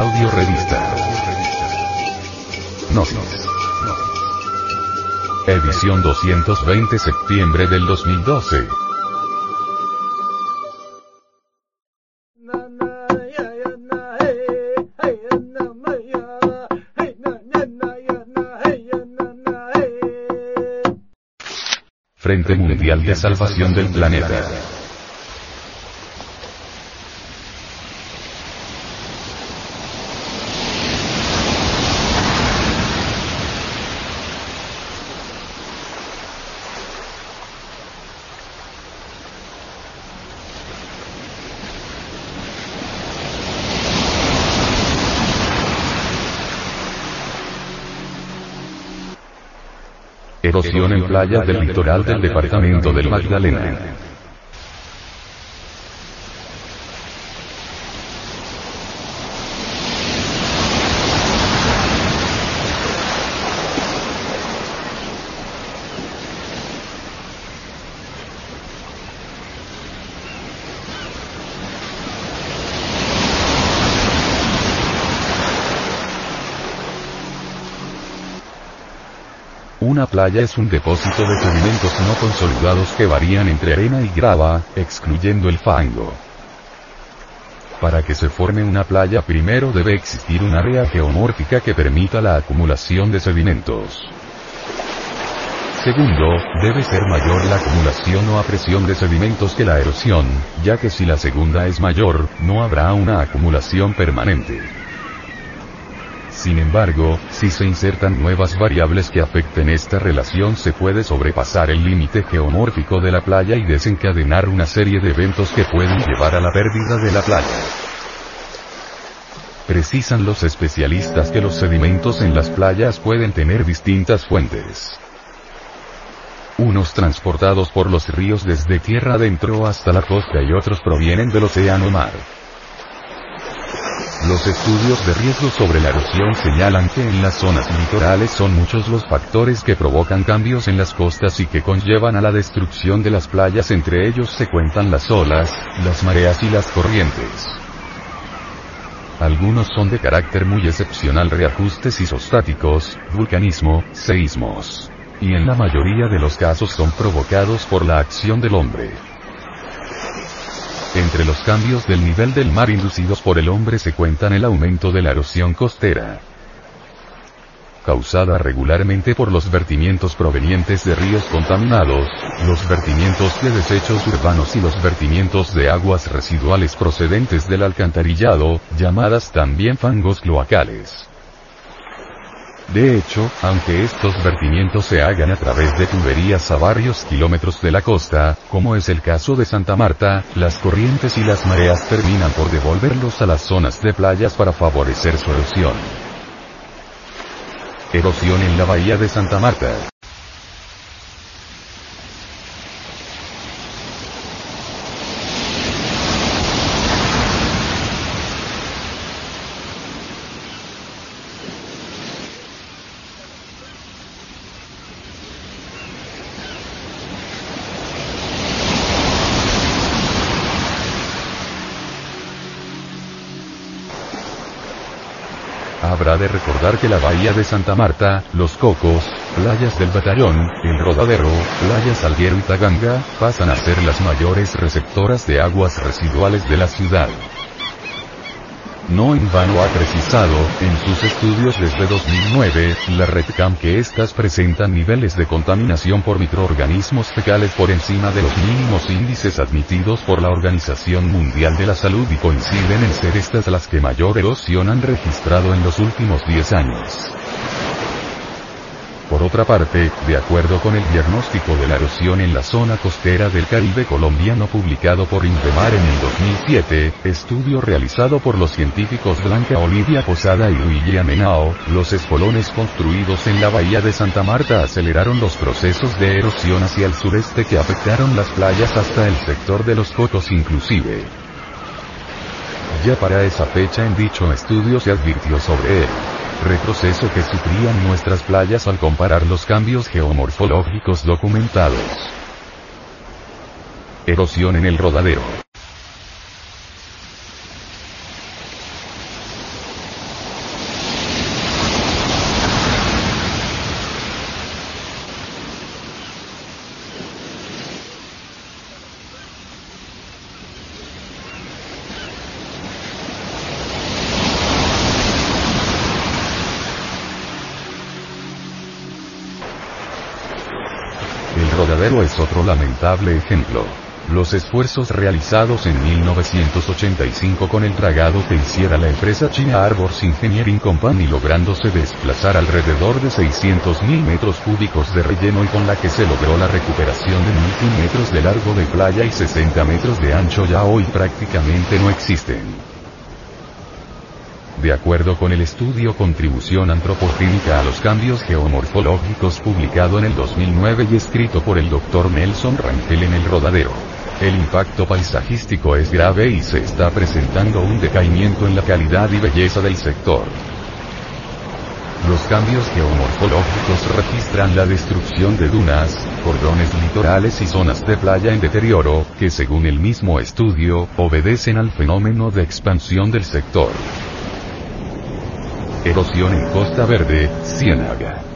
Audio Revista. Gnosis. Edición 220 septiembre del 2012. Frente Mundial de Salvación del Planeta. Erosión en playas del litoral del departamento del Magdalena. Una playa es un depósito de sedimentos no consolidados que varían entre arena y grava, excluyendo el fango. Para que se forme una playa primero debe existir un área geomórfica que permita la acumulación de sedimentos. Segundo, debe ser mayor la acumulación o a presión de sedimentos que la erosión, ya que si la segunda es mayor, no habrá una acumulación permanente. Sin embargo, si se insertan nuevas variables que afecten esta relación se puede sobrepasar el límite geomórfico de la playa y desencadenar una serie de eventos que pueden llevar a la pérdida de la playa. Precisan los especialistas que los sedimentos en las playas pueden tener distintas fuentes. Unos transportados por los ríos desde tierra adentro hasta la costa y otros provienen del océano mar. Los estudios de riesgo sobre la erosión señalan que en las zonas litorales son muchos los factores que provocan cambios en las costas y que conllevan a la destrucción de las playas, entre ellos se cuentan las olas, las mareas y las corrientes. Algunos son de carácter muy excepcional reajustes isostáticos, vulcanismo, seísmos. Y en la mayoría de los casos son provocados por la acción del hombre. Entre los cambios del nivel del mar inducidos por el hombre se cuentan el aumento de la erosión costera, causada regularmente por los vertimientos provenientes de ríos contaminados, los vertimientos de desechos urbanos y los vertimientos de aguas residuales procedentes del alcantarillado, llamadas también fangos cloacales. De hecho, aunque estos vertimientos se hagan a través de tuberías a varios kilómetros de la costa, como es el caso de Santa Marta, las corrientes y las mareas terminan por devolverlos a las zonas de playas para favorecer su erosión. Erosión en la bahía de Santa Marta. De recordar que la bahía de Santa Marta, Los Cocos, playas del Batallón, El Rodadero, playas Salguero y Taganga, pasan a ser las mayores receptoras de aguas residuales de la ciudad. No en vano ha precisado, en sus estudios desde 2009, la RedCam que estas presentan niveles de contaminación por microorganismos fecales por encima de los mínimos índices admitidos por la Organización Mundial de la Salud y coinciden en ser estas las que mayor erosión han registrado en los últimos 10 años. Por otra parte, de acuerdo con el diagnóstico de la erosión en la zona costera del Caribe colombiano publicado por Indemar en el 2007, estudio realizado por los científicos Blanca Olivia Posada y William Henao, los espolones construidos en la bahía de Santa Marta aceleraron los procesos de erosión hacia el sureste que afectaron las playas hasta el sector de los Cocos inclusive. Ya para esa fecha en dicho estudio se advirtió sobre él retroceso que sufrían nuestras playas al comparar los cambios geomorfológicos documentados. Erosión en el rodadero. Rodadero es otro lamentable ejemplo. Los esfuerzos realizados en 1985 con el dragado que hiciera la empresa china Arbors Engineering Company lográndose desplazar alrededor de 600.000 metros cúbicos de relleno y con la que se logró la recuperación de 1.000 metros de largo de playa y 60 metros de ancho ya hoy prácticamente no existen. De acuerdo con el estudio Contribución Antropogénica a los Cambios Geomorfológicos publicado en el 2009 y escrito por el Dr. Nelson Rangel en el Rodadero. El impacto paisajístico es grave y se está presentando un decaimiento en la calidad y belleza del sector. Los cambios geomorfológicos registran la destrucción de dunas, cordones litorales y zonas de playa en deterioro, que según el mismo estudio, obedecen al fenómeno de expansión del sector. Erosión en Costa Verde, Ciénaga.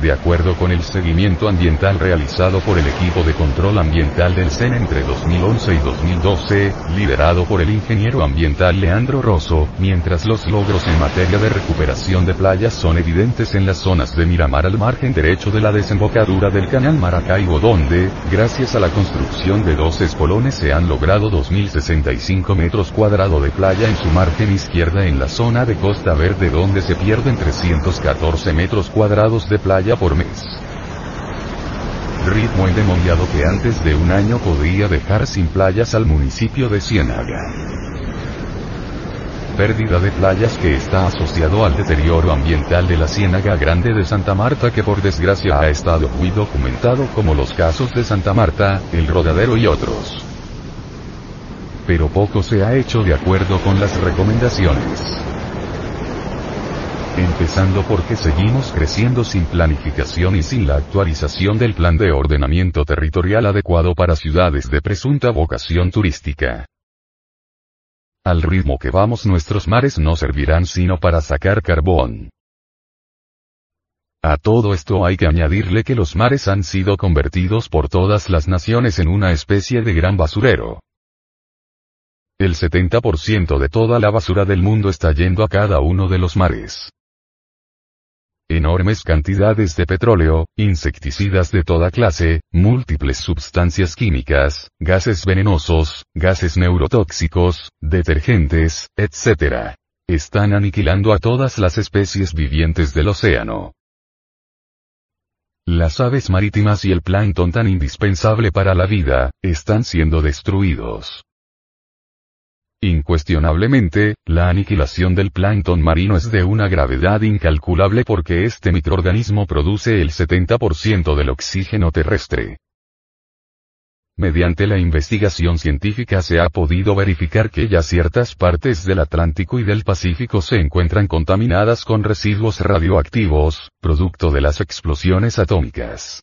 De acuerdo con el seguimiento ambiental realizado por el equipo de control ambiental del CEN entre 2011 y 2012, liderado por el ingeniero ambiental Leandro Rosso, mientras los logros en materia de recuperación de playas son evidentes en las zonas de Miramar al margen derecho de la desembocadura del canal Maracaibo donde, gracias a la construcción de dos espolones se han logrado 2.065 metros cuadrados de playa en su margen izquierda en la zona de Costa Verde donde se pierden 314 metros cuadrados de playa por mes. Ritmo endemoniado que antes de un año podría dejar sin playas al municipio de Ciénaga. Pérdida de playas que está asociado al deterioro ambiental de la Ciénaga Grande de Santa Marta que por desgracia ha estado muy documentado como los casos de Santa Marta, El Rodadero y otros. Pero poco se ha hecho de acuerdo con las recomendaciones empezando porque seguimos creciendo sin planificación y sin la actualización del plan de ordenamiento territorial adecuado para ciudades de presunta vocación turística. Al ritmo que vamos nuestros mares no servirán sino para sacar carbón. A todo esto hay que añadirle que los mares han sido convertidos por todas las naciones en una especie de gran basurero. El 70% de toda la basura del mundo está yendo a cada uno de los mares enormes cantidades de petróleo, insecticidas de toda clase, múltiples sustancias químicas, gases venenosos, gases neurotóxicos, detergentes, etc. Están aniquilando a todas las especies vivientes del océano. Las aves marítimas y el plancton tan indispensable para la vida, están siendo destruidos. Incuestionablemente, la aniquilación del plancton marino es de una gravedad incalculable porque este microorganismo produce el 70% del oxígeno terrestre. Mediante la investigación científica se ha podido verificar que ya ciertas partes del Atlántico y del Pacífico se encuentran contaminadas con residuos radioactivos, producto de las explosiones atómicas.